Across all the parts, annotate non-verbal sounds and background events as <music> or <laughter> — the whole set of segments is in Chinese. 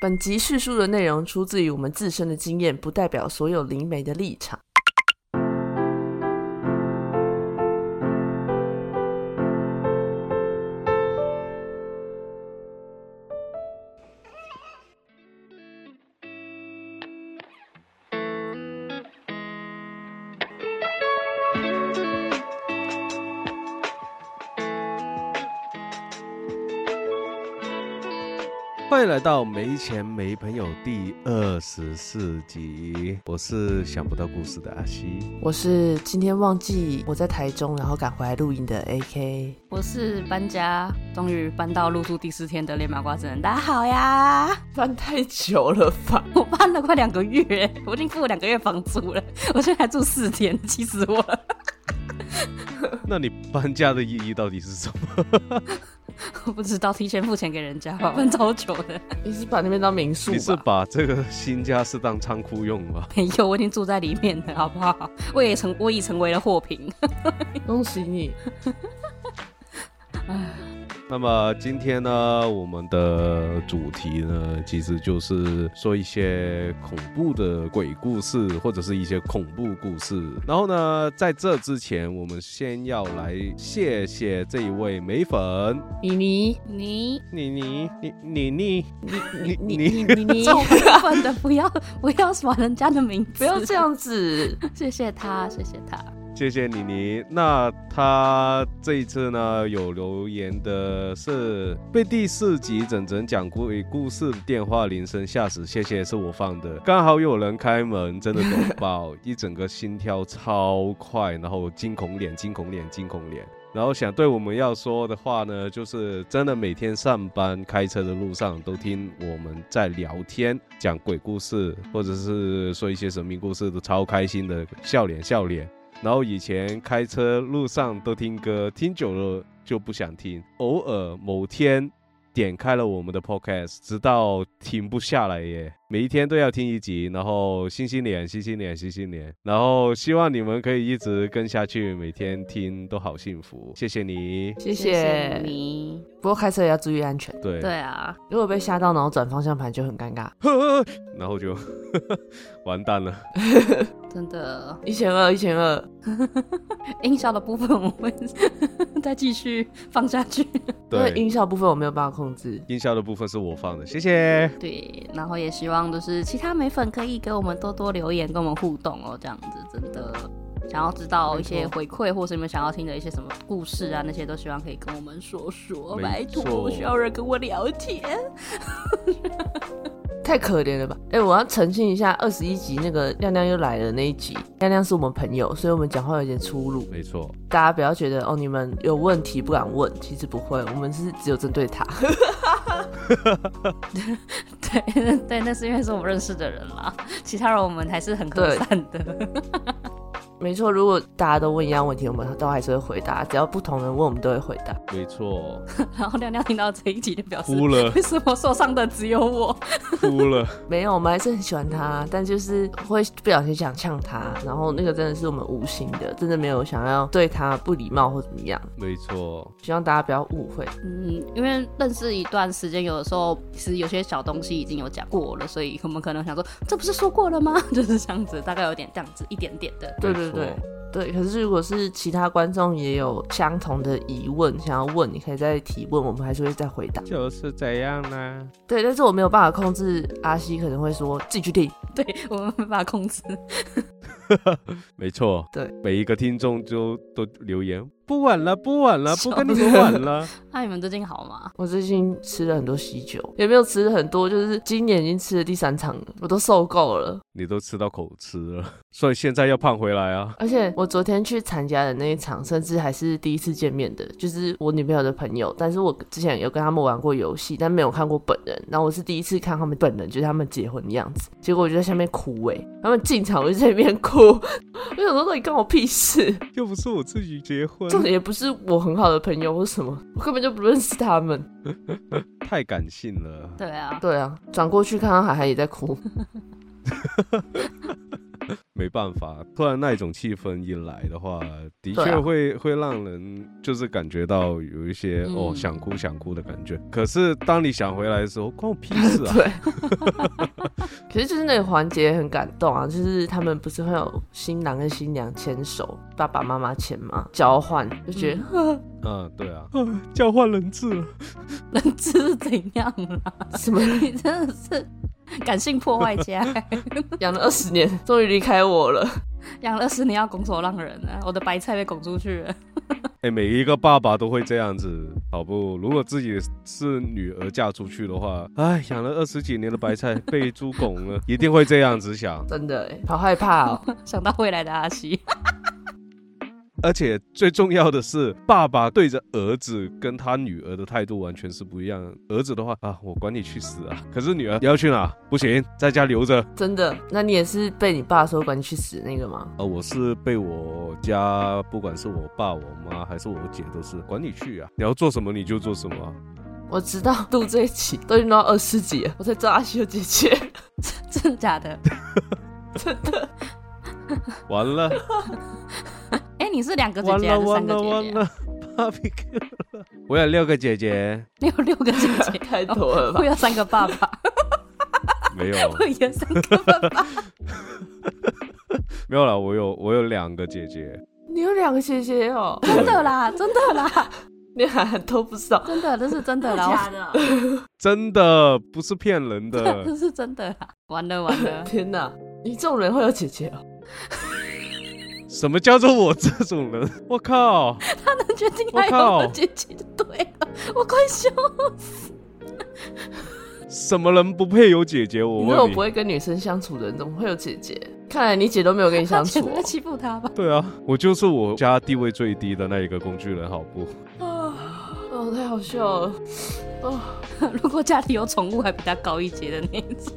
本集叙述的内容出自于我们自身的经验，不代表所有灵媒的立场。迎来到《没钱没朋友》第二十四集，我是想不到故事的阿西。我是今天忘记我在台中，然后赶回来录音的 AK。我是搬家，终于搬到入住第四天的烈马瓜子人。大家好呀！搬太久了吧？我搬了快两个月，我已经付了两个月房租了，我现在还住四天，气死我了。<laughs> 那你搬家的意义到底是什么？我不知道，提前付钱给人家吧，问超久的。你是把那边当民宿吧？你是把这个新家是当仓库用吗？<laughs> 没有，我已经住在里面了，好不好？我也成，我已成为了货品。<laughs> 恭喜你！那么今天呢，我们的主题呢，其实就是说一些恐怖的鬼故事，或者是一些恐怖故事。然后呢，在这之前，我们先要来谢谢这一位美粉妮妮，妮妮妮，你你你你你你你你，这种部分的不要不要耍人家的名字，不要这样子。谢谢他，谢谢他。谢谢妮妮。那他这一次呢，有留言的是被第四集整整讲鬼故事电话铃声吓死，谢谢，是我放的，刚好有人开门，真的抖爆，一整个心跳超快，然后惊恐脸，惊恐脸，惊恐脸。然后想对我们要说的话呢，就是真的每天上班开车的路上都听我们在聊天，讲鬼故事，或者是说一些神秘故事，都超开心的，笑脸笑脸。然后以前开车路上都听歌，听久了就不想听。偶尔某天点开了我们的 podcast，直到停不下来耶，每一天都要听一集。然后星星脸，星星脸，星星脸。然后希望你们可以一直跟下去，每天听都好幸福。谢谢你。谢谢谢。你。不过开车也要注意安全，对对啊，如果被吓到，然后转方向盘就很尴尬。<laughs> 然后就 <laughs> 完蛋了。真的。一千二，一千二。<laughs> 音效的部分我会再继续放下去。因为对，音效部分我没有办法控制。音效的部分是我放的，谢谢。对，然后也希望就是其他美粉可以给我们多多留言，跟我们互动哦，这样子真的想要知道一些回馈，或是你们想要听的一些什么故事啊，那些都希望可以跟我们说说，拜托，需要人跟我聊天。太可怜了吧！哎、我要澄清一下，二十一集那个亮亮又来了那一集，亮亮是我们朋友，所以我们讲话有点粗鲁，没错，大家不要觉得哦，你们有问题不敢问，其实不会，我们是只有针对他。对对，那是因为是我们认识的人啦，其他人我们还是很和对善的。没错，如果大家都问一样问题，我们都还是会回答，只要不同人问，我们都会回答。没错，<laughs> 然后亮亮听到这一集就表示，哭了，为什么受伤的只有我？哭了。<laughs> 没有，我们还是很喜欢他，但就是会不小心想呛他，然后那个真的是我们无心的，真的没有想要对他不礼貌或怎么样，没错，希望大家不要误会。嗯，因为认识一段时间，有的时候其实有些小东西已经有讲过了，所以我们可能想说，这不是说过了吗？<laughs> 就是这样子，大概有点这样子，一点点的。对对对对，可是如果是其他观众也有相同的疑问想要问，你可以再提问，我们还是会再回答。就是这样呢。对，但是我没有办法控制阿西可能会说自己去听。<laughs> 对我们没办法控制。<laughs> 没错，对，每一个听众就都留言，不晚了，不晚了，不跟你们玩了。<laughs> 那你们最近好吗？我最近吃了很多喜酒，也没有吃很多，就是今年已经吃了第三场了，我都受够了。你都吃到口吃了，所以现在要胖回来啊！而且我昨天去参加的那一场，甚至还是第一次见面的，就是我女朋友的朋友。但是我之前有跟他们玩过游戏，但没有看过本人。然后我是第一次看他们本人，就是他们结婚的样子。结果我就在下面哭哎、他们进场我就在那边哭，我想说到底关我屁事？又不是我自己结婚，重点也不是我很好的朋友或什么，我根本就不认识他们。太感性了。对啊，对啊，转过去看到海海也在哭。<laughs> 没办法，突然那一种气氛一来的话，的确会、会让人就是感觉到有一些、哦嗯想哭想哭的感觉。可是当你想回来的时候，关我屁事啊！<laughs> 对。<laughs> 可是就是那个环节很感动啊，就是他们不是会有新郎跟新娘牵手，爸爸妈妈牵嘛？交换，就觉得、嗯，<laughs> 对啊，交换人质了。人质是怎样啦？什么你真的是 <laughs> 感性破坏家，<laughs> 养了二十年，终于离开我了。<laughs> 养了二十年要拱手让人啊！我的白菜被拱出去了。哎、每一个爸爸都会这样子，好不？如果自己是女儿嫁出去的话，哎，养了二十几年的白菜被猪拱了，一定会这样子想。真的哎，好害怕哦。想到未来的阿西，而且最重要的是，爸爸对着儿子跟他女儿的态度完全是不一样。儿子的话啊，我管你去死啊！可是女儿你要去哪？不行，在家留着。真的，那你也是被你爸说管你去死那个吗？呃，我是被我家，不管是我爸、我妈还是我姐，都是管你去啊！你要做什么你就做什么啊、我知道录这一期都已经到二十集了，我才知道阿西有姐姐，<laughs> 真的假的？<laughs> 真的。完了，<laughs> 哎、你是两个姐姐还是了，完了，三个姐姐、啊？完了，barbecue 了！<laughs> 我有六个姐姐，你有六个姐姐，太多了吧我有三个爸爸，没有，<laughs> 我有三个爸爸。<laughs> 没有了。我有，我有两个姐姐。你有两个姐姐哦，真的啦，真的啦，你还都不知道。真的，这是真的啦，的？真的不是骗人的这的，是真的啦。完了完了，天哪，你这种人会有姐姐哦？什么叫做我这种人？<laughs> 我靠！他能决定还有我靠个姐姐就对了，我快笑死。什么人不配有姐姐？我你那种问你。不会跟女生相处的人，怎么会有姐姐？看来你姐都没有跟你相处哦。姐在欺负他吧？对啊，我就是我家地位最低的那一个工具人，好不？啊，哦，太好笑了。哦，<laughs> 如果家里有宠物，还比他高一阶的那一种。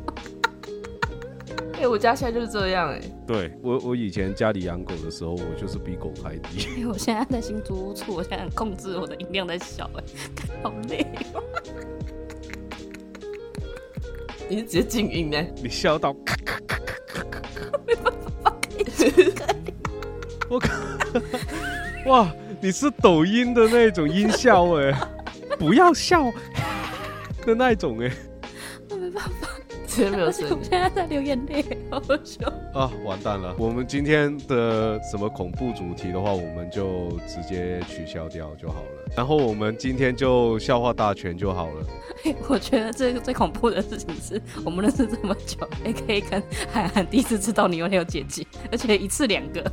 哎、我家现在就是这样哎、对我，我以前家里养狗的时候，我就是比狗还低。<laughs> 我现在在新租屋处，我现在控制我的音量在小，哎，好累哦。<laughs> 你是直接静音呢？你笑到咔咔咔咔咔咔咔，<laughs> 我靠！哇，你是抖音的那种音效哎，不要笑的那种哎。我没办法，直接没有声我音。<laughs> 现在在流眼泪，好好笑。啊，完蛋了！我们今天的什么恐怖主题的话，我们就直接取消掉就好了。然后我们今天就笑话大全就好了。<laughs> 我觉得这个最恐怖的事情是我们认识这么久，A K 跟涵涵第一次知道你有有姐姐，而且一次两个。<laughs>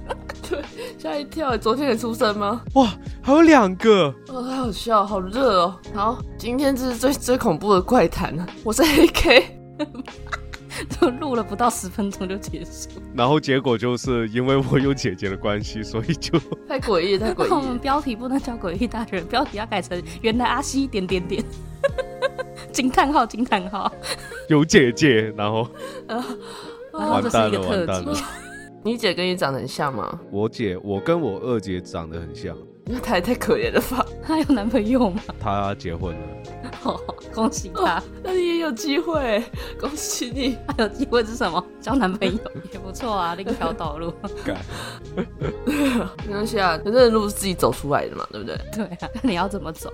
对吓一跳！昨天也出生吗？哇，还有两个，哦，太好笑，好热哦。好，今天这是最最恐怖的怪谈了。我是 AK，<laughs> 就录了不到十分钟就结束。然后结果就是因为我有姐姐的关系，所以就 <laughs> 太诡异了，<laughs> 太诡异我们。标题不能叫诡异大人，标题要改成原来阿西点点点，惊叹号惊叹号，有姐姐，然后然后完这是一个特辑。。你姐跟你长得很像吗？我姐，我跟我二姐长得很像，那她也太可怜了吧？她有男朋友吗？她结婚了。<laughs> 哦，恭喜她！那你也有机会，恭喜你。还有机会是什么？交男朋友 <laughs> 也不错啊，另一条道路。<laughs> 没关系啊，反正路是自己走出来的嘛，对不对？对啊，那你要怎么走。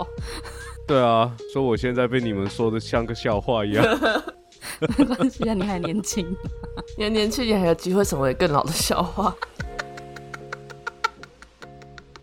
对啊，说我现在被你们说的像个笑话一样。没关系啊，你还年轻。你还年轻你还有机会成为更老的笑话。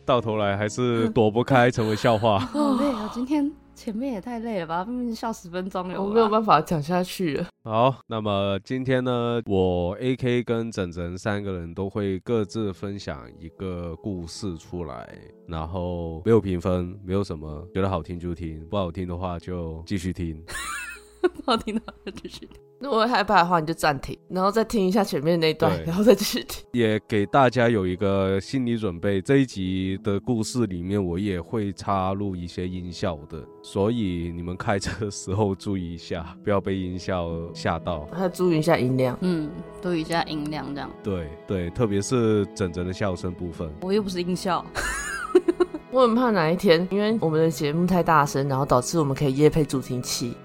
到头来还是 <laughs> 躲不开成为笑话。好累啊！今天前面也太累了吧？明明笑十分钟了我没有办法讲下去了。好，那么今天呢，我 A K 跟整整三个人都会各自分享一个故事出来，然后没有评分，没有什么，觉得好听就听，不好听的话就继续听。<laughs> 不好听的话就继续听。如果害怕的话，你就暂停，然后再听一下前面那一段，然后再继续听。也给大家有一个心理准备，这一集的故事里面我也会插入一些音效的，所以你们开车的时候注意一下，不要被音效吓到。<laughs> 还要注意一下音量。嗯，注意一下音量，这样。对对，特别是整整的笑声部分。我又不是音效，<laughs> 我很怕哪一天，因为我们的节目太大声，然后导致我们可以夜配助听器。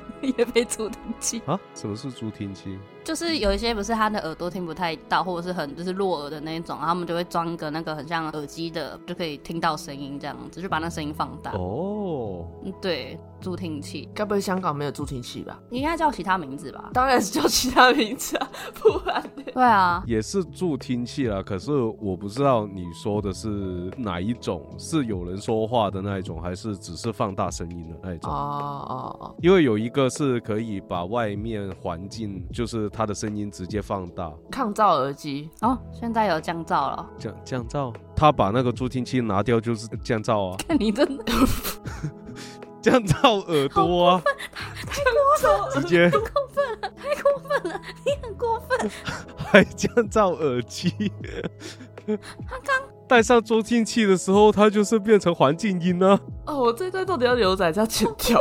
<laughs> 也被助听器。啊？什么是助听器？就是有一些不是他的耳朵听不太到，或者是很就是弱耳的那一种，然后他们就会装一个那个很像耳机的，就可以听到声音这样子，就把那声音放大。哦，嗯，对，助听器该不会香港没有助听器吧？应该叫其他名字吧？当然是叫其他名字啊，<laughs> 不然呢？对啊，也是助听器啦，可是我不知道你说的是哪一种，是有人说话的那一种，还是只是放大声音的那一种哦种？哦哦，因为有一个是可以把外面环境，就是它的声音直接放大，抗噪耳机，哦，现在有降噪了，降降噪。他把那个助听器拿掉就是降噪啊，<laughs> 看你真的 <laughs> 降噪耳朵啊，直接太过分了，你很过分。<laughs> 还降噪耳机。他刚戴上助听器的时候，它就是变成环境音啊。哦，我这一段到底要留着还是要剪掉？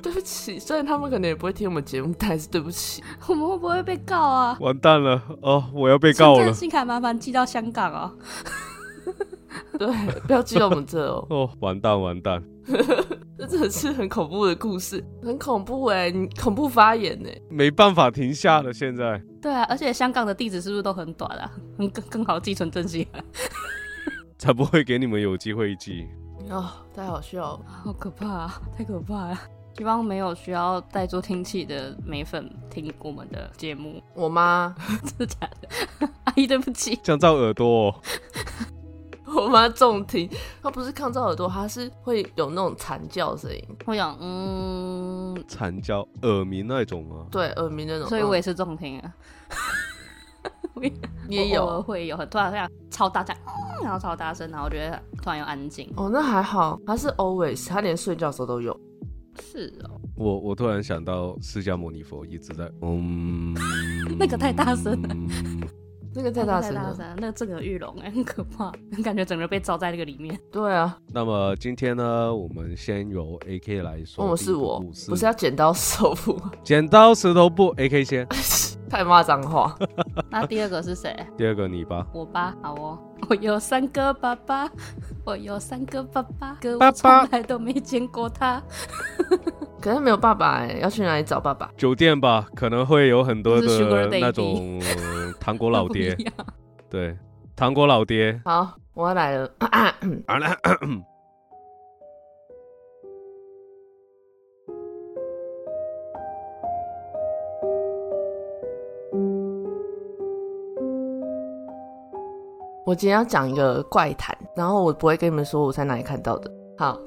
对不起，虽然他们可能也不会听我们节目，但还是对不起。<laughs> 我们会不会被告啊？完蛋了哦，我要被告了。信卡麻烦寄到香港哦。<laughs> 对，不要寄到我们这哦，<laughs> 哦，完蛋完蛋！这真的是很恐怖的故事，很恐怖哎，你恐怖发言呢？没办法停下了，现在对啊，而且香港的地址是不是都很短啊？很更更好寄存真心啊？才不会给你们有机会寄。哦，太好笑了。好可怕、啊，太可怕了。希望没有需要带助听器的美粉听我们的节目，我妈，<laughs> 真的假的？<laughs> 阿姨，对不起。降噪耳朵、哦，<laughs> 我妈重听，她不是抗噪耳朵，她是会有那种惨叫声音，我想，嗯，惨叫耳鸣那种吗？对，耳鸣那种。嗯所以我也是重听啊。我也有。会有很突然这样超大声，嗯然后超大声，然后我觉得突然又安静。哦，那还好，她是 always，她连睡觉的时候都有。是哦，我我突然想到释迦牟尼佛一直在嗯，<laughs> <laughs> 那个太大声了嗯那个太大声了。太大声了，那个震耳欲聋哎，很可怕，<laughs> 感觉整个人被罩在那个里面。对啊，那么今天呢，我们先由 A K 来说。哦，是我，不是要剪刀手布，剪刀石头布，A K 先。太骂脏话。那第二个是谁？第二个你吧。我吧，好哦。我有三个爸爸，<laughs> 我有三个爸爸，可爸我从爸来都没见过他。<laughs> 可是没有爸爸哎，要去哪里找爸爸？酒店吧，可能会有很多的那种糖果老爹 <laughs> 对，糖果老爹。好，我要来了。<coughs> 好了，<coughs> 我今天要讲一个怪谈，然后我不会跟你们说我在哪里看到的。好，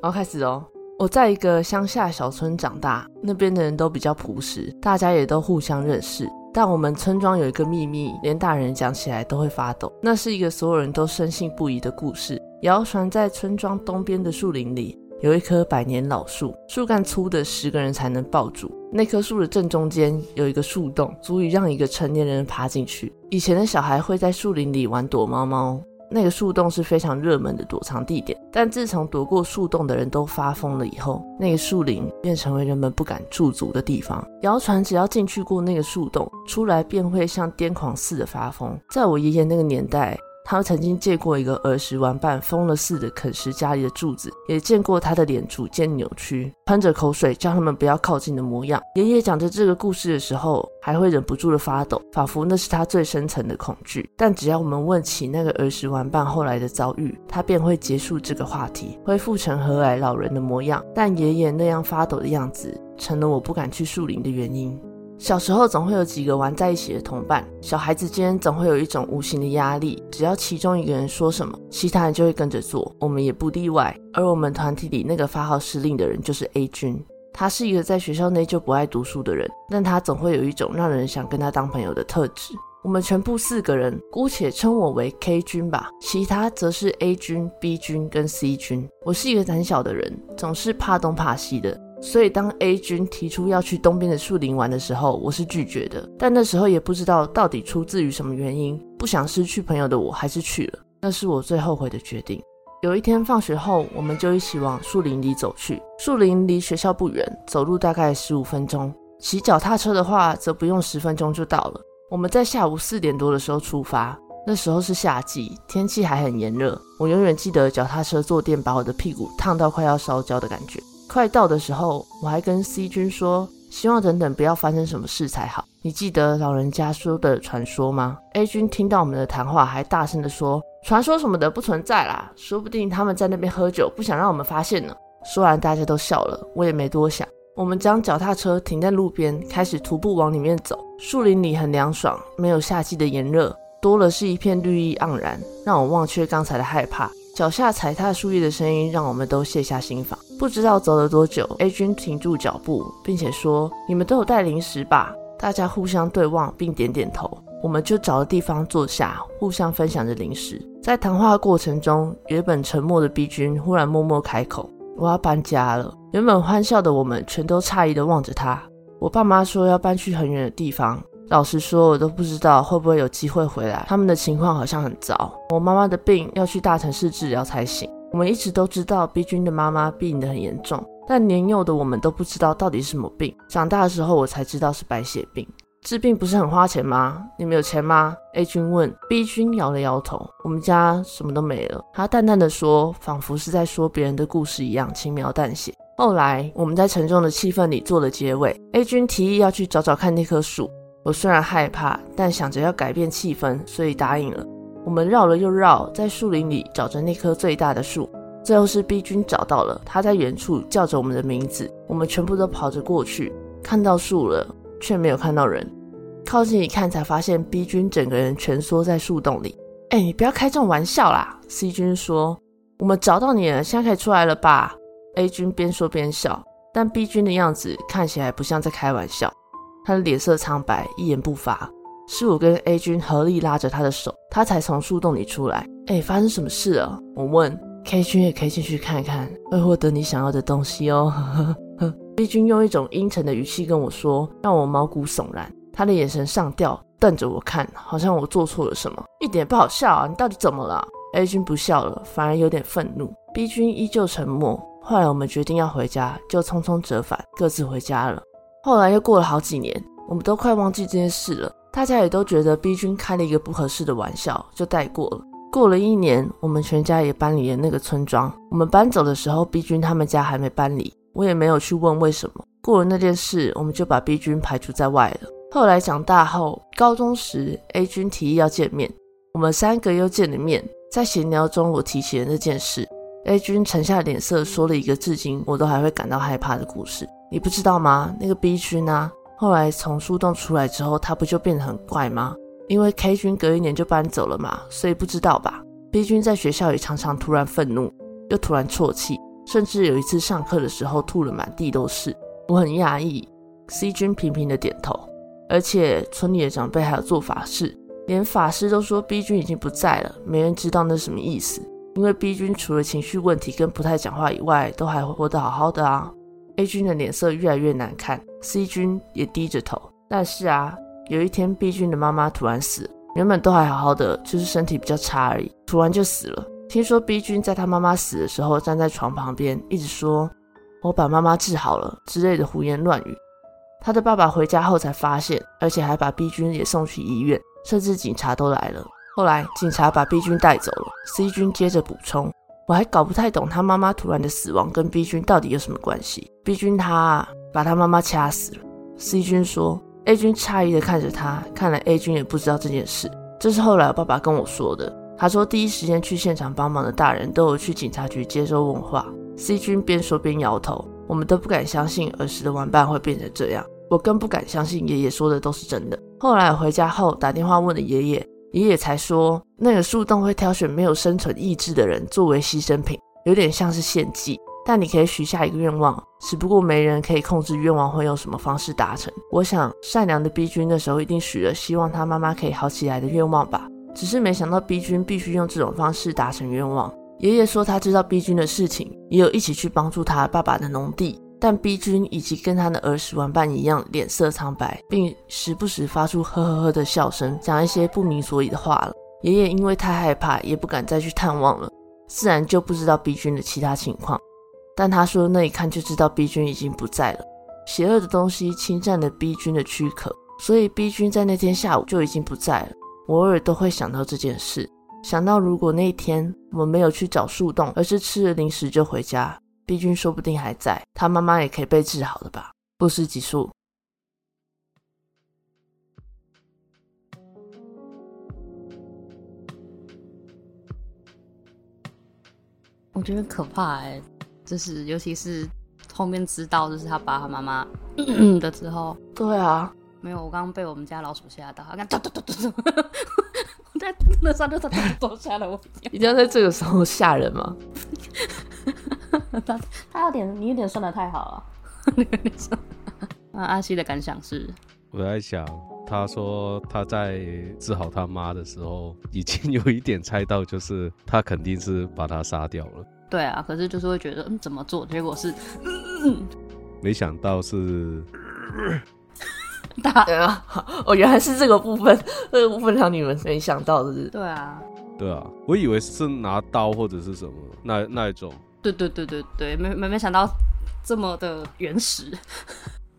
我要开始哦。我在一个乡下小村长大，那边的人都比较朴实，大家也都互相认识。但我们村庄有一个秘密，连大人讲起来都会发抖。那是一个所有人都深信不疑的故事，谣传在村庄东边的树林里，有一棵百年老树，树干粗的十个人才能抱住。那棵树的正中间有一个树洞，足以让一个成年人爬进去。以前的小孩会在树林里玩躲猫猫，那个树洞是非常热门的躲藏地点。但自从躲过树洞的人都发疯了以后，那个树林便成为人们不敢驻足的地方。谣传只要进去过那个树洞，出来便会像癫狂似的发疯。在我爷爷那个年代，他曾经见过一个儿时玩伴疯了似的啃食家里的柱子，也见过他的脸逐渐扭曲，喷着口水叫他们不要靠近的模样。爷爷讲着这个故事的时候，还会忍不住的发抖，仿佛那是他最深层的恐惧。但只要我们问起那个儿时玩伴后来的遭遇，他便会结束这个话题，恢复成和蔼老人的模样。但爷爷那样发抖的样子，成了我不敢去树林的原因。小时候总会有几个玩在一起的同伴，小孩子间总会有一种无形的压力，只要其中一个人说什么，其他人就会跟着做，我们也不例外。而我们团体里那个发号施令的人就是 A 君，他是一个在学校内就不爱读书的人，但他总会有一种让人想跟他当朋友的特质。我们全部四个人，姑且称我为 K 君吧，其他则是 A 君、B 君跟 C 君。我是一个胆小的人，总是怕东怕西的。所以，当 A 君提出要去东边的树林玩的时候，我是拒绝的。但那时候也不知道到底出自于什么原因，不想失去朋友的我还是去了。那是我最后悔的决定。有一天放学后，我们就一起往树林里走去。树林离学校不远，走路大概十五分钟。骑脚踏车的话，则不用十分钟就到了。我们在下午四点多的时候出发，那时候是夏季，天气还很炎热。我永远记得脚踏车坐垫把我的屁股烫到快要烧焦的感觉。快到的时候，我还跟 C 君说：“希望等等不要发生什么事才好。你记得老人家说的传说吗？A 君听到我们的谈话，还大声的说：“传说什么的不存在啦，说不定他们在那边喝酒，不想让我们发现呢。”说完，大家都笑了，我也没多想。我们将脚踏车停在路边，开始徒步往里面走。树林里很凉爽，没有夏季的炎热，多了是一片绿意盎然，让我忘却刚才的害怕。脚下踩踏树叶的声音，让我们都卸下心防。不知道走了多久，A 君停住脚步，并且说：“你们都有带零食吧？”大家互相对望，并点点头。我们就找个地方坐下，互相分享着零食。在谈话过程中，原本沉默的 B 君忽然默默开口。我要搬家了。原本欢笑的我们，全都诧异的望着他。我爸妈说要搬去很远的地方。老实说，我都不知道会不会有机会回来。他们的情况好像很糟。我妈妈的病要去大城市治疗才行。我们一直都知道 B 君的妈妈病得很严重，但年幼的我们都不知道到底是什么病。长大的时候，我才知道是白血病。治病不是很花钱吗？你们有钱吗？A 君问。B 君摇了摇头。我们家什么都没了。他淡淡的说，仿佛是在说别人的故事一样，轻描淡写。后来我们在沉重的气氛里做了结尾。A 君提议要去找找看那棵树。我虽然害怕，但想着要改变气氛，所以答应了。我们绕了又绕，在树林里找着那棵最大的树。最后是 B 君找到了，他在远处叫着我们的名字。我们全部都跑着过去，看到树了。却没有看到人，靠近一看才发现 B 君整个人蜷缩在树洞里。哎，你不要开这种玩笑啦！C 君说：“我们找到你了，现在可以出来了吧？”A 君边说边笑，但 B 君的样子看起来不像在开玩笑，他的脸色苍白，一言不发。是我跟 A 君合力拉着他的手，他才从树洞里出来。哎，发生什么事了？我问。K 君也可以进去看看，会获得你想要的东西哦。<laughs> B 君用一种阴沉的语气跟我说，让我毛骨悚然。他的眼神上吊，瞪着我看，好像我做错了什么，一点不好笑啊！你到底怎么了？A 君不笑了，反而有点愤怒。B 君依旧沉默。后来我们决定要回家，就匆匆折返，各自回家了。后来又过了好几年，我们都快忘记这件事了。大家也都觉得 B 君开了一个不合适的玩笑，就带过了。过了一年，我们全家也搬离了那个村庄。我们搬走的时候，B 君他们家还没搬离。我也没有去问为什么。过了那件事，我们就把 B 君排除在外了。后来长大后，高中时 A 君提议要见面，我们三个又见了面。在闲聊中，我提起了那件事，A 君沉下脸色，说了一个至今我都还会感到害怕的故事。你不知道吗？那个 B 君啊，后来从树洞出来之后，他不就变得很怪吗？因为 K 君隔一年就搬走了嘛，所以不知道吧？B 君在学校也常常突然愤怒，又突然啜泣。甚至有一次上课的时候吐了满地都是，我很讶异。C 君频频的点头，而且村里的长辈还有做法事，连法师都说 B 君已经不在了，没人知道那什么意思。因为 B 君除了情绪问题跟不太讲话以外，都还活得好好的啊。A 君的脸色越来越难看，C 君也低着头。但是啊，有一天 B 君的妈妈突然死，原本都还好好的，就是身体比较差而已，突然就死了。听说 B 君在他妈妈死的时候站在床旁边，一直说“我把妈妈治好了”之类的胡言乱语。他的爸爸回家后才发现，而且还把 B 君也送去医院，甚至警察都来了。后来警察把 B 君带走了。C 君接着补充：“我还搞不太懂他妈妈突然的死亡跟 B 君到底有什么关系。”B 君他把他妈妈掐死了。C 君说：“A 君诧异的看着他，看来 A 君也不知道这件事。这是后来我爸爸跟我说的。”他说：“第一时间去现场帮忙的大人都有去警察局接受问话。”C 君边说边摇头，我们都不敢相信儿时的玩伴会变成这样。我更不敢相信爷爷说的都是真的。后来回家后打电话问了爷爷，爷爷才说那个树洞会挑选没有生存意志的人作为牺牲品，有点像是献祭。但你可以许下一个愿望，只不过没人可以控制愿望会用什么方式达成。我想善良的 B 君那时候一定许了希望他妈妈可以好起来的愿望吧。只是没想到 B 君必须用这种方式达成愿望。爷爷说他知道 B 君的事情，也有一起去帮助他爸爸的农地。但 B 君以及跟他的儿时玩伴一样，脸色苍白，并时不时发出呵呵呵的笑声，讲一些不明所以的话了。爷爷因为太害怕，也不敢再去探望了，自然就不知道 B 君的其他情况。但他说那一看就知道 B 君已经不在了，邪恶的东西侵占了 B 君的躯壳，所以 B 君在那天下午就已经不在了。我偶尔都会想到这件事，想到如果那一天我们没有去找树洞，而是吃了零食就回家毕竟说不定还在，他妈妈也可以被治好了吧？不事急速。我觉得可怕哎、就是尤其是后面知道就是他爸他妈妈 <clears throat> 的之后，对啊，没有，我刚刚被我们家老鼠吓到，他刚咚咚咚咚，我在那上就咚咚吓了我。你知道在这个时候吓人吗？他 <laughs> 他有点你有点算的太好了，<laughs> 有点算。那阿西的感想是？我在想，他说他在治好他妈的时候，已经有一点猜到，就是他肯定是把他杀掉了。对啊，可是就是会觉得，嗯，怎么做？结果是，嗯没想到是，大 <laughs> 对啊，哦，原来是这个部分，这个部分让你们没想到的是，对啊，对啊，我以为是拿刀或者是什么那那一种。对对对对对，没没没想到这么的原始。<laughs>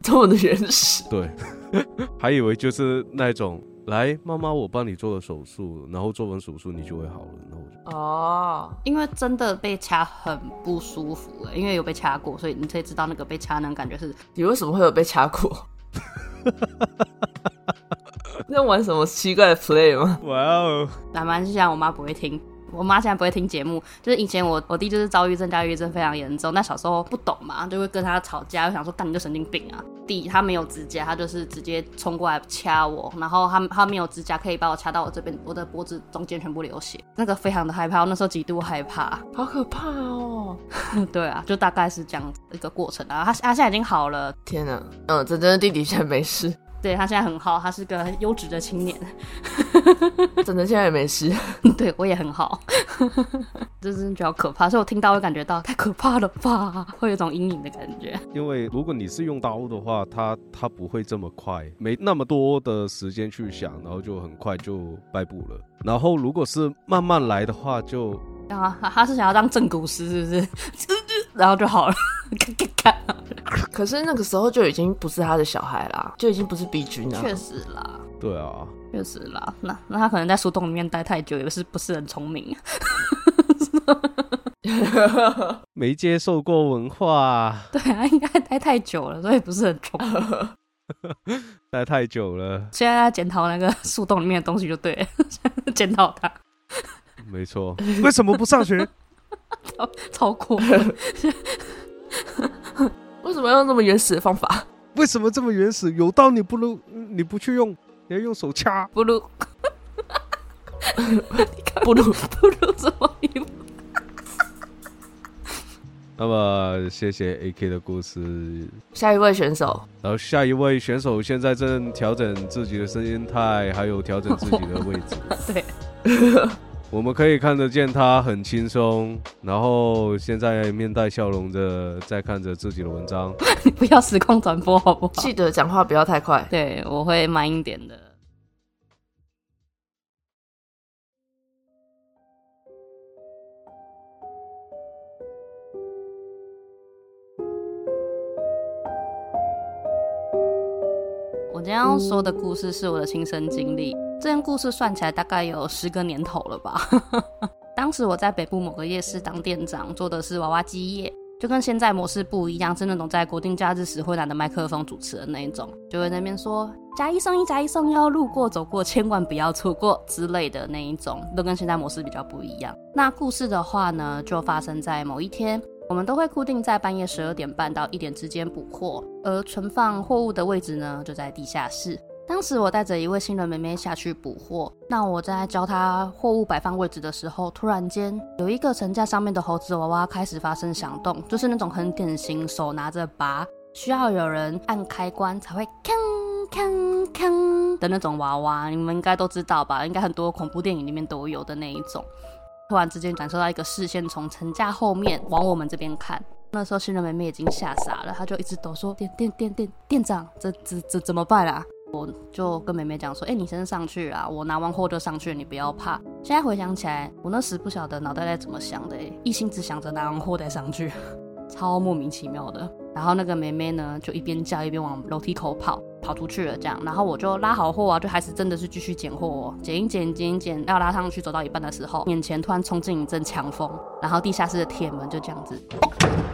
这么的原始，对，<laughs> 还以为就是那种来，妈妈，我帮你做了手术，然后做完手术你就会好了，然后就哦，因为真的被掐很不舒服哎，因为有被掐过，所以你可以知道那个被掐那种感觉是。你为什么会有被掐过？<laughs> 在玩什么奇怪的 play 吗？哇哦，哪蛮像我妈不会听。我妈现在不会听节目，就是以前我我弟就是躁郁症加抑郁症非常严重，那小时候不懂嘛，就会跟他吵架，就想说干你就神经病啊！弟他没有指甲，他就是直接冲过来掐我，然后他他没有指甲可以把我掐到我这边，我的脖子中间全部流血，那个非常的害怕，我那时候极度害怕，好可怕哦！<laughs> 对啊，就大概是这样一个过程啊。他他现在已经好了，天哪，嗯，真真的弟弟现在没事。对他现在很好，他是个优质的青年，<laughs> 真的现在也没事。<laughs> 对我也很好，<laughs> 这真的比较可怕，所以我听到会感觉到太可怕了吧，会有种阴影的感觉。因为如果你是用刀的话，它它不会这么快，没那么多的时间去想，然后就很快就败部了。然后如果是慢慢来的话，就啊，他是想要当正骨师是不是？然后就好了。<laughs> 可是那个时候就已经不是他的小孩啦，就已经不是 B 君了。确实啦，对啊，确实啦。那那他可能在树洞里面待太久，也是不是很聪明。<laughs> <laughs> 没接受过文化。对啊，应该待太久了，所以不是很聪明。待太久了，现在要检讨那个树洞里面的东西就对，检讨他。没错，为什么不上学？<laughs> 超超过分。<laughs> 为什么要用这么原始的方法？为什么这么原始？有刀你不如你不去用，你要用手掐。不如，<laughs> 不如不如什么那么谢谢 AK 的故事。下一位选手，然后下一位选手现在正调整自己的声音态，还有调整自己的位置。对。我们可以看得见他很轻松，然后现在面带笑容的在看着自己的文章。不要时空转播好不好？记得讲话不要太快。对，我会慢一点的。我今天要说的故事是我的亲身经历。这件故事算起来大概有十个年头了吧。<laughs> 当时我在北部某个夜市当店长，做的是娃娃机业，就跟现在模式不一样，是那种在国定假日时会拿的麦克风主持的那一种，就会那边说加一送一，加一送一，路过走过千万不要错过之类的那一种，都跟现在模式比较不一样。那故事的话呢，就发生在某一天，我们都会固定在半夜十二点半到一点之间补货，而存放货物的位置呢，就在地下室。当时我带着一位新人妹妹下去补货，那我在教她货物摆放位置的时候，突然间有一个层架上面的猴子娃娃开始发生响动，就是那种很典型手拿着拔，需要有人按开关才会锵锵锵的那种娃娃，你们应该都知道吧？应该很多恐怖电影里面都有的那一种。突然之间感受到一个视线从层架后面往我们这边看，那时候新人妹妹已经吓傻了，她就一直抖说：“店店店店店长，这这这怎么办啊？”我就跟妹妹讲说，哎，你先上去啊，我拿完货就上去，你不要怕。现在回想起来，我那时不晓得脑袋在怎么想的，一心只想着拿完货再上去，<laughs> 超莫名其妙的。然后那个妹妹呢，就一边叫一边往楼梯口跑，跑出去了这样。然后我就拉好货啊，就还是真的是继续捡货，哦捡一捡，捡一捡，要拉上去，走到一半的时候，眼前突然冲进一阵强风，然后地下室的铁门就这样子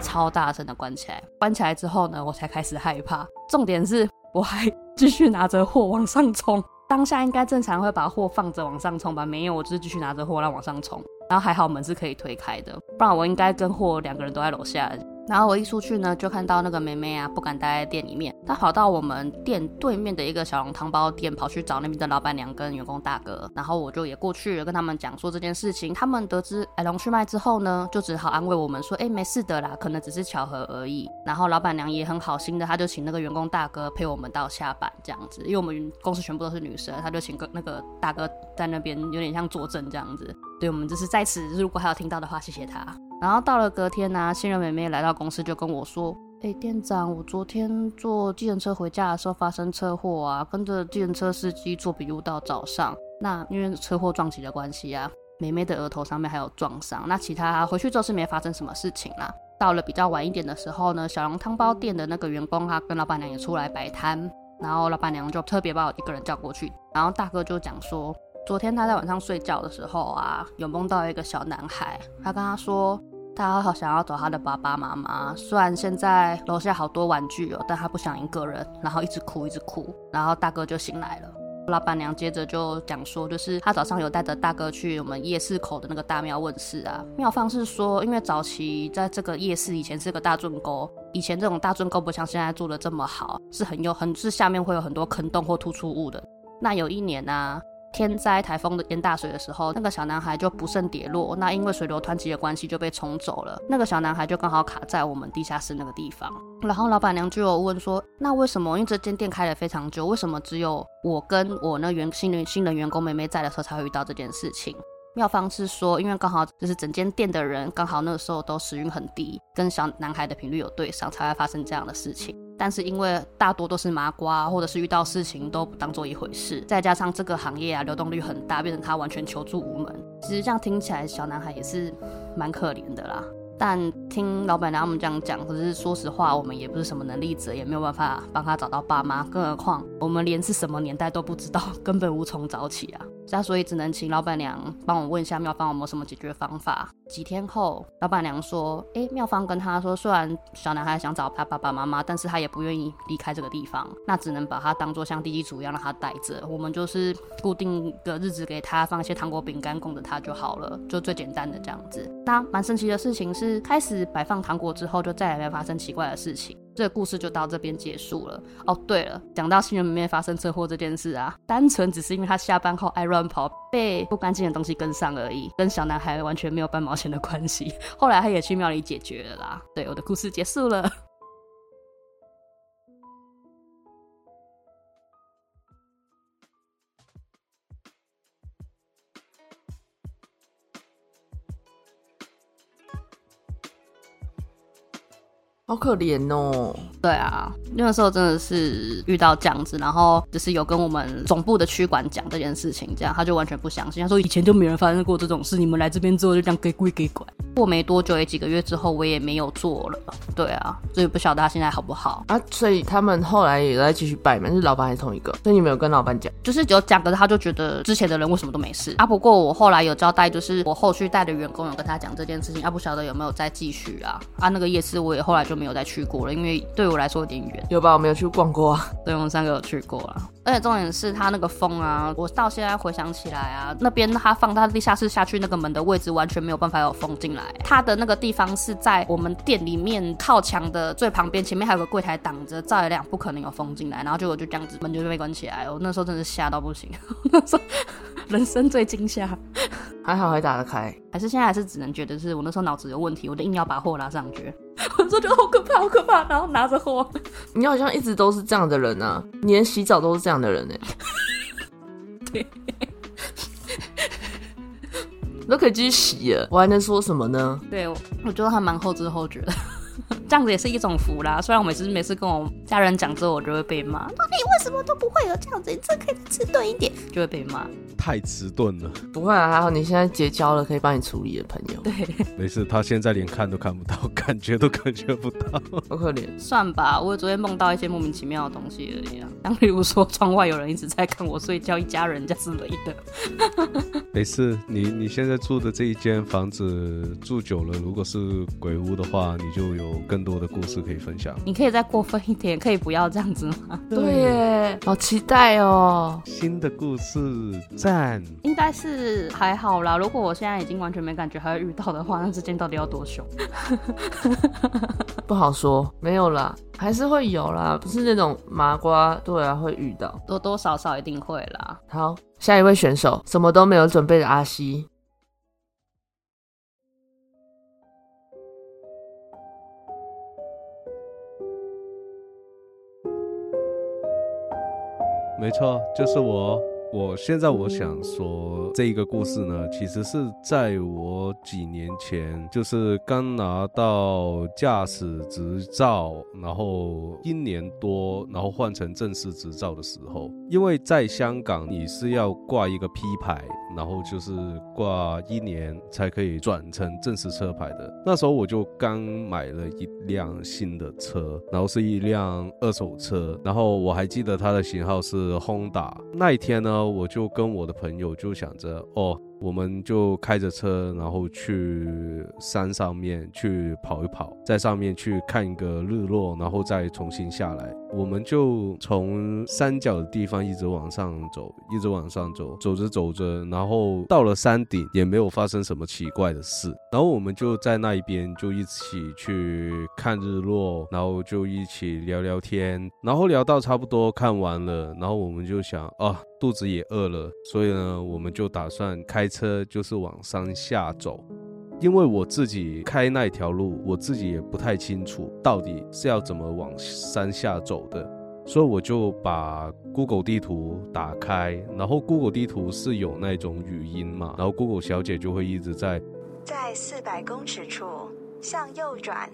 超大声的关起来。关起来之后呢，我才开始害怕。重点是。我还继续拿着货往上冲，当下应该正常会把货放着往上冲吧？没有，我就是继续拿着货来往上冲。然后还好门是可以推开的，不然我应该跟货两个人都在楼下。然后我一出去呢，就看到那个妹妹啊，不敢待在店里面，她跑到我们店对面的一个小笼汤包店，跑去找那边的老板娘跟员工大哥。然后我就也过去了，跟他们讲说这件事情。他们得知来龙去脉之后呢，就只好安慰我们说：“哎，没事的啦，可能只是巧合而已。”然后老板娘也很好心的，她就请那个员工大哥陪我们到下班这样子，因为我们公司全部都是女生，她就请个那个大哥在那边有点像坐镇这样子。对我们就是在此，如果还有听到的话，谢谢他。然后到了隔天呢，新人妹妹来到公司就跟我说：“哎，店长，我昨天坐计程车回家的时候发生车祸啊，跟着计程车司机坐笔录到早上。那因为车祸撞击的关系啊，妹妹的额头上面还有撞伤。那其他回去之后是没发生什么事情啦。到了比较晚一点的时候呢，小笼汤包店的那个员工他跟老板娘也出来摆摊，然后老板娘就特别把我一个人叫过去，然后大哥就讲说，昨天他在晚上睡觉的时候啊，有梦到一个小男孩，他跟他说。”他好想要找他的爸爸妈妈，虽然现在楼下好多玩具哦，但他不想一个人，然后一直哭一直哭，然后大哥就醒来了。老板娘接着就讲说，就是他早上有带着大哥去我们夜市口的那个大庙问事啊。庙方是说，因为早期在这个夜市以前是个大圳沟，以前这种大圳沟不像现在做的这么好，是很有很是下面会有很多坑洞或突出物的。那有一年呢。天灾台风的淹大水的时候，那个小男孩就不慎跌落，那因为水流湍急的关系就被冲走了。那个小男孩就刚好卡在我们地下室那个地方。然后老板娘就有问说：“那为什么？因为这间店开了非常久，为什么只有我跟我那员新人新人员工妹妹在的时候才会遇到这件事情？”妙方是说，因为刚好就是整间店的人刚好那个时候都时运很低，跟小男孩的频率有对上，才会发生这样的事情。但是因为大多都是麻瓜，或者是遇到事情都不当做一回事，再加上这个行业啊流动率很大，变成他完全求助无门。其实这样听起来，小男孩也是蛮可怜的啦。但听老板娘他们这样讲，可是说实话，我们也不是什么能力者，也没有办法帮他找到爸妈，更何况我们连是什么年代都不知道，根本无从找起啊。那所以只能请老板娘帮我问一下妙方有没有什么解决方法。几天后，老板娘说：“哎，妙方跟他说，虽然小男孩想找他爸爸妈妈，但是他也不愿意离开这个地方，那只能把他当做像地基主一样让他待着。我们就是固定个日子给他放一些糖果饼干供着他就好了，就最简单的这样子。那蛮神奇的事情是，开始摆放糖果之后，就再也没有发生奇怪的事情。”这个故事就到这边结束了。哦，对了，讲到新人里面发生车祸这件事啊，单纯只是因为他下班后爱乱跑，被不干净的东西跟上而已，跟小男孩完全没有半毛钱的关系。<laughs> 后来他也去庙里解决了啦。对，我的故事结束了。好可怜哦。对啊，那个时候真的是遇到这样子，然后就是有跟我们总部的区管讲这件事情，这样他就完全不相信，他说以前就没人发生过这种事，你们来这边之后就这样给归给管。过没多久，也几个月之后，我也没有做了。对啊，所以不晓得他现在好不好啊。所以他们后来也在继续拜嘛，是老板还是同一个？所以你没有跟老板讲，就是有讲，可是他就觉得之前的人为什么都没事啊？不过我后来有交代，就是我后续带的员工有跟他讲这件事情，啊不晓得有没有再继续啊？啊那个夜市我也后来就没有再去过了，因为对我来说有点远。有吧？我没有去逛过啊。对，我们三个有去过啊。而且重点是它那个风啊，我到现在回想起来啊，那边它放他地下室下去那个门的位置完全没有办法有风进来。它的那个地方是在我们店里面靠墙的最旁边，前面还有个柜台挡着，照一亮不可能有风进来。然后结果就这样子门就被关起来，我那时候真是吓到不行，那时候人生最惊吓。还好还打得开，还是现在还是只能觉得是我那时候脑子有问题，我就硬要把货拉上去。<laughs> 我说觉得好可怕，好可怕，然后拿着火。<laughs> 你好像一直都是这样的人啊，你连洗澡都是这样的人哎。<laughs> 对，都可以继续洗了，我还能说什么呢？对，我觉得还蛮后知后觉的。这样子也是一种福啦。虽然我每次每次跟我家人讲之后，我就会被骂，说你为什么都不会有这样子？你这可以迟钝一点，就会被骂。太迟钝了。不会啊，还好你现在结交了可以帮你处理的朋友。对，没事，他现在连看都看不到，感觉都感觉不到，好可怜。算吧，我昨天梦到一些莫名其妙的东西而已啊。像比如说窗外有人一直在看我睡觉，一家人这之类的。<laughs> 没事，你你现在住的这一间房子住久了，如果是鬼屋的话，你就有更。更多的故事可以分享。你可以再过分一点，可以不要这样子吗？对耶，好期待哦！新的故事赞，应该是还好啦。如果我现在已经完全没感觉，还会遇到的话，那之间到底要多凶？<laughs> 不好说，没有啦，还是会有啦，不是那种麻瓜，对啊，会遇到。多多少少一定会啦。好，下一位选手，什么都没有准备的阿西。没错，就是我。我现在我想说，这一个故事呢，其实是在我几年前，就是刚拿到驾驶执照，然后一年多，然后换成正式执照的时候，因为在香港你是要挂一个 P 牌，然后就是挂一年才可以转成正式车牌的。那时候我就刚买了一辆新的车，然后是一辆二手车，然后我还记得它的型号是 Honda。那一天呢。我就跟我的朋友就想着，哦。我们就开着车，然后去山上面去跑一跑，在上面去看一个日落，然后再重新下来。我们就从山脚的地方一直往上走，一直往上走，走着走着，然后到了山顶，也没有发生什么奇怪的事。然后我们就在那一边就一起去看日落，然后就一起聊聊天，然后聊到差不多看完了，然后我们就想，啊，肚子也饿了，所以呢，我们就打算开。车就是往山下走，因为我自己开那条路，我自己也不太清楚到底是要怎么往山下走的，所以我就把 Google 地图打开，然后 Google 地图是有那种语音嘛，然后 Google 小姐就会一直在，在四百公尺处向右转。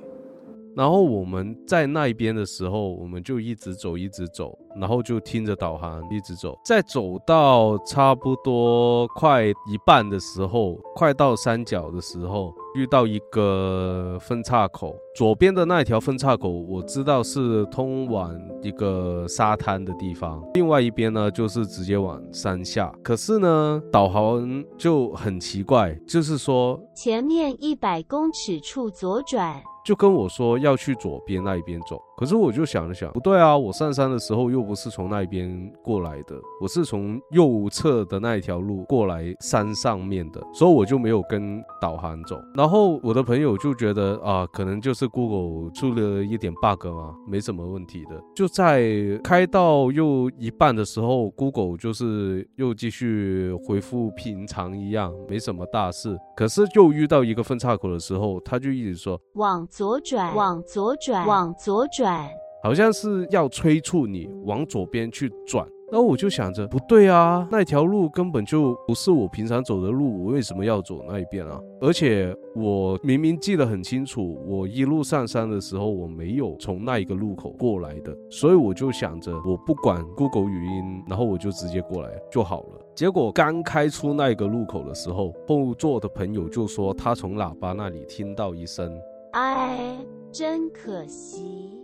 然后我们在那一边的时候，我们就一直走，一直走，然后就听着导航一直走。在走到差不多快一半的时候，快到山脚的时候，遇到一个分岔口。左边的那一条分岔口，我知道是通往一个沙滩的地方；另外一边呢，就是直接往山下。可是呢，导航就很奇怪，就是说前面一百公尺处左转。就跟我说要去左边那一边走。可是我就想了想，不对啊，我上山的时候又不是从那一边过来的，我是从右侧的那一条路过来山上面的，所以我就没有跟导航走。然后我的朋友就觉得啊，可能就是 Google 出了一点 bug 嘛，没什么问题的。就在开到又一半的时候，Google 就是又继续回复平常一样，没什么大事。可是又遇到一个分岔口的时候，他就一直说往左转，往左转，往左转。好像是要催促你往左边去转。然后我就想着，不对啊，那条路根本就不是我平常走的路，我为什么要走那一边啊？而且我明明记得很清楚，我一路上山的时候我没有从那一个路口过来的，所以我就想着，我不管 Google 语音，然后我就直接过来就好了。结果刚开出那个路口的时候，后座的朋友就说他从喇叭那里听到一声，哎，真可惜。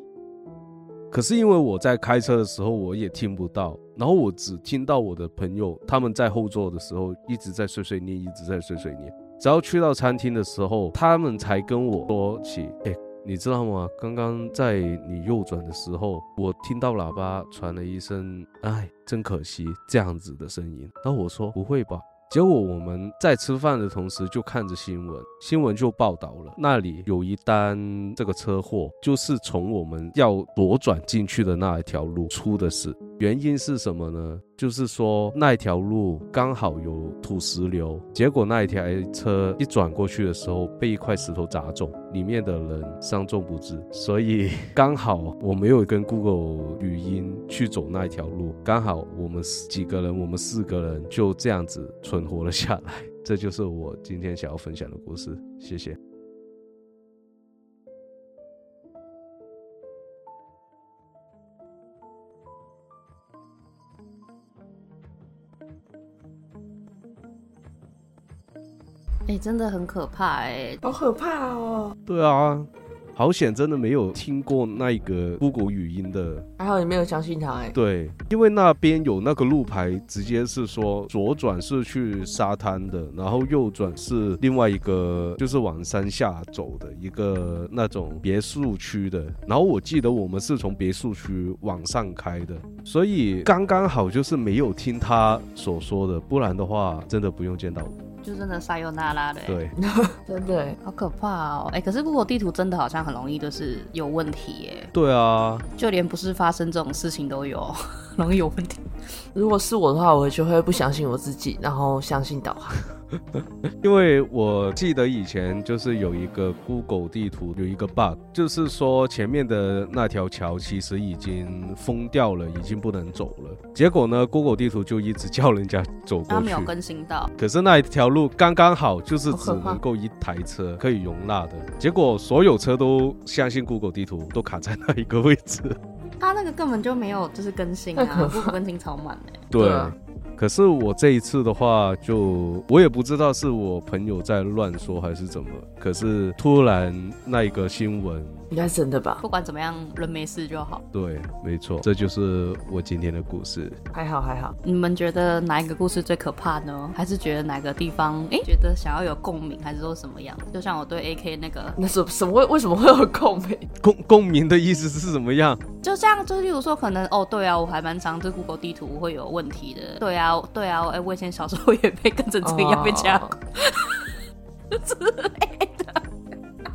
可是因为我在开车的时候，我也听不到，然后我只听到我的朋友他们在后座的时候一直在碎碎念，一直在碎碎念。只要去到餐厅的时候，他们才跟我说起：“哎，你知道吗？刚刚在你右转的时候，我听到喇叭传了一声‘哎，真可惜’这样子的声音。”然后我说：“不会吧？”结果我们在吃饭的同时就看着新闻，新闻就报道了那里有一单这个车祸，就是从我们要左转进去的那一条路出的事。原因是什么呢？就是说那一条路刚好有土石流，结果那一台车一转过去的时候被一块石头砸中，里面的人伤重不治。所以刚好我没有跟 Google 语音去走那一条路，刚好我们几个人，我们四个人就这样子存活了下来。这就是我今天想要分享的故事。谢谢。哎，真的很可怕哎，好可怕哦！对啊，好险，真的没有听过那个 Google 语音的还好你没有相信他哎、对，因为那边有那个路牌，直接是说左转是去沙滩的，然后右转是另外一个，就是往山下走的一个那种别墅区的。然后我记得我们是从别墅区往上开的，所以刚刚好就是没有听他所说的，不然的话真的不用见到我。就真的撒又那拉的、欸，，对，<laughs> 真的哎、好可怕哦。哎、可是 Google 地图真的好像很容易就是有问题耶，对啊，就连不是发生这种事情都有 <laughs> 容易有问题。如果是我的话，我就会不相信我自己，然后相信导航。<laughs> 因为我记得以前就是有一个 Google 地图有一个 bug，就是说前面的那条桥其实已经封掉了，已经不能走了。结果呢，Google 地图就一直叫人家走过没有。更新到，可是那一条路刚刚好，就是只能够一台车可以容纳的。结果所有车都相信 Google 地图，都卡在那一个位置。他那个根本就没有就是更新啊，Google 更新超慢的。对，对啊可是我这一次的话就，我也不知道是我朋友在乱说还是怎么，可是突然那一个新闻，应该是真的吧？不管怎么样，人没事就好。对，没错，这就是我今天的故事。还好还好，你们觉得哪一个故事最可怕呢？还是觉得哪个地方哎、诶觉得想要有共鸣，还是说什么样？就像我对 AK 那个，那什什么会为什么会有共鸣？<laughs> 共共鸣的意思是怎么样？就像就例如说，可能哦，对啊，我还蛮常这 Google 地图会有问题的。对啊，对啊，哎、我以前小时候也被跟成这个样被加哦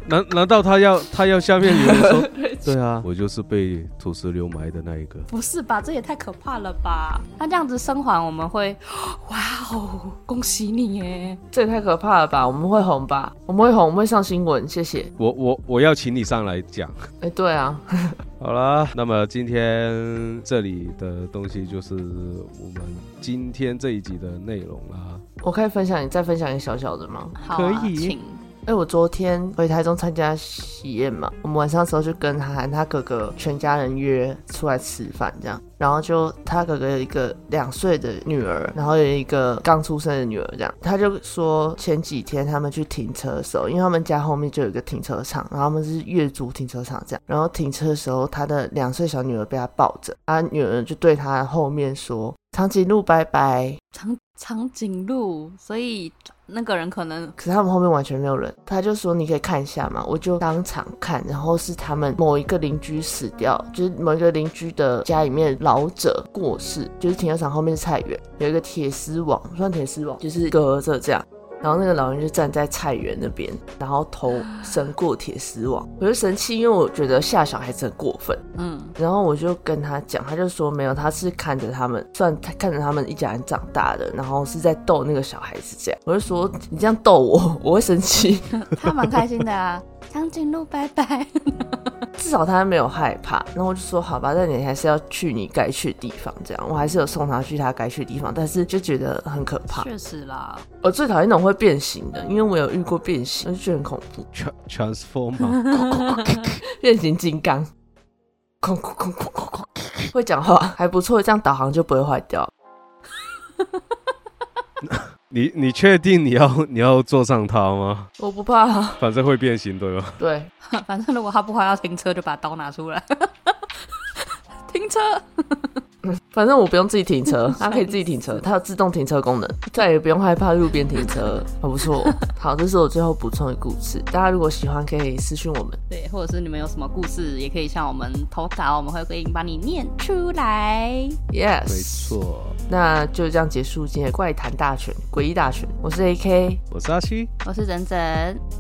难难道他要他要下面有人说，<laughs> 对啊，我就是被土石流埋的那一个。不是吧？这也太可怕了吧？他这样子生还，我们会，<gasps> 哇哦，恭喜你耶！这也太可怕了吧？我们会红吧？我们会红，我们会上新闻，谢谢。我我我要请你上来讲。哎、对啊，<laughs> 好啦，那么今天这里的东西就是我们今天这一集的内容啦。我可以分享你再分享一个小小的吗？好、啊，可以请。哎、我昨天回台中参加喜宴嘛，我们晚上的时候就跟他和他哥哥全家人约出来吃饭，这样，然后就他哥哥有一个两岁的女儿，然后有一个刚出生的女儿，这样，他就说前几天他们去停车的时候，因为他们家后面就有一个停车场，然后他们是月租停车场这样，然后停车的时候，他的两岁小女儿被他抱着，他女儿就对他后面说：“长颈鹿拜拜。”长长颈鹿，所以那个人可能可是他们后面完全没有人，他就说你可以看一下嘛，我就当场看，然后是他们某一个邻居死掉，就是某一个邻居的家里面老者过世，就是停车场后面是菜园，有一个铁丝网，算铁丝网，就是隔着这样。然后那个老人就站在菜园那边，然后头伸过铁丝网，<sighs> 我就生气，因为我觉得吓小孩子很过分。嗯，然后我就跟他讲，他就说没有，他是看着他们，算他看着他们一家人长大的，然后是在逗那个小孩子这样。我就说你这样逗我，<laughs> 我会生气。<laughs> 他蛮开心的啊。长颈鹿拜拜。<laughs> 至少他没有害怕。然后我就说好吧，但你还是要去你该去的地方，这样。我还是有送他去他该去的地方，但是就觉得很可怕。确实啦，我最讨厌那种会变形的，因为我有遇过变形，我就觉得很恐怖。Tra- Transformer，<laughs> 变形金刚，空空空空空空，会讲话还不错，这样导航就不会坏掉。你你确定你要 <laughs> 你要坐上它吗？我不怕、啊，反正会变形，对吧？<laughs> 对，<laughs> 反正如果他不还要停车，就把刀拿出来。停车，<laughs> 反正我不用自己停车，<laughs> 它可以自己停车，它有自动停车功能，再也不用害怕路边停车，很 <laughs> 不错。好，这是我最后补充的故事，大家如果喜欢可以私讯我们。对，或者是你们有什么故事，也可以向我们投稿，我们会给你把你念出来。Yes，没。错，那就这样结束今天的怪谈大全、诡异大全。我是 AK，我是阿七。我是整整，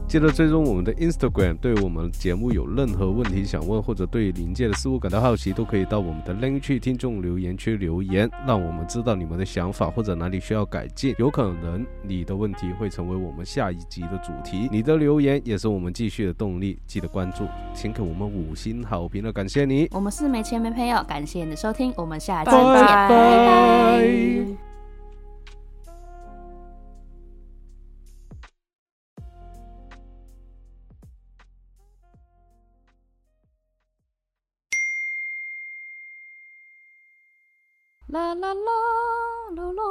记得追踪我们的 Instagram，对我们节目有任何问题想问，或者对临界的事物感到好奇，都可以到我们的 Link 区听众留言区留言，让我们知道你们的想法或者哪里需要改进。有可能你的问题会成为我们下一集的主题，你的留言也是我们继续的动力。记得关注，请给我们五星好评了，感谢你。我们是没钱没朋友，感谢你的收听，我们下期拜见，拜。拜啦啦啦啦啦。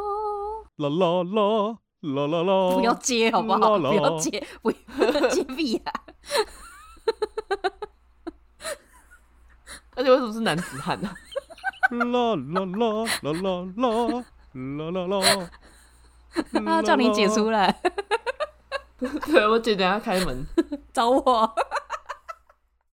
啦啦啦啦啦啦，不要接好不好？不要接，不要接屁啊！而且为什么是男子汉呢、啦啦啦啦啦啦啦啦啦。<laughs> 啊，叫你姐出来对我姐等一下开门，<laughs> 找我。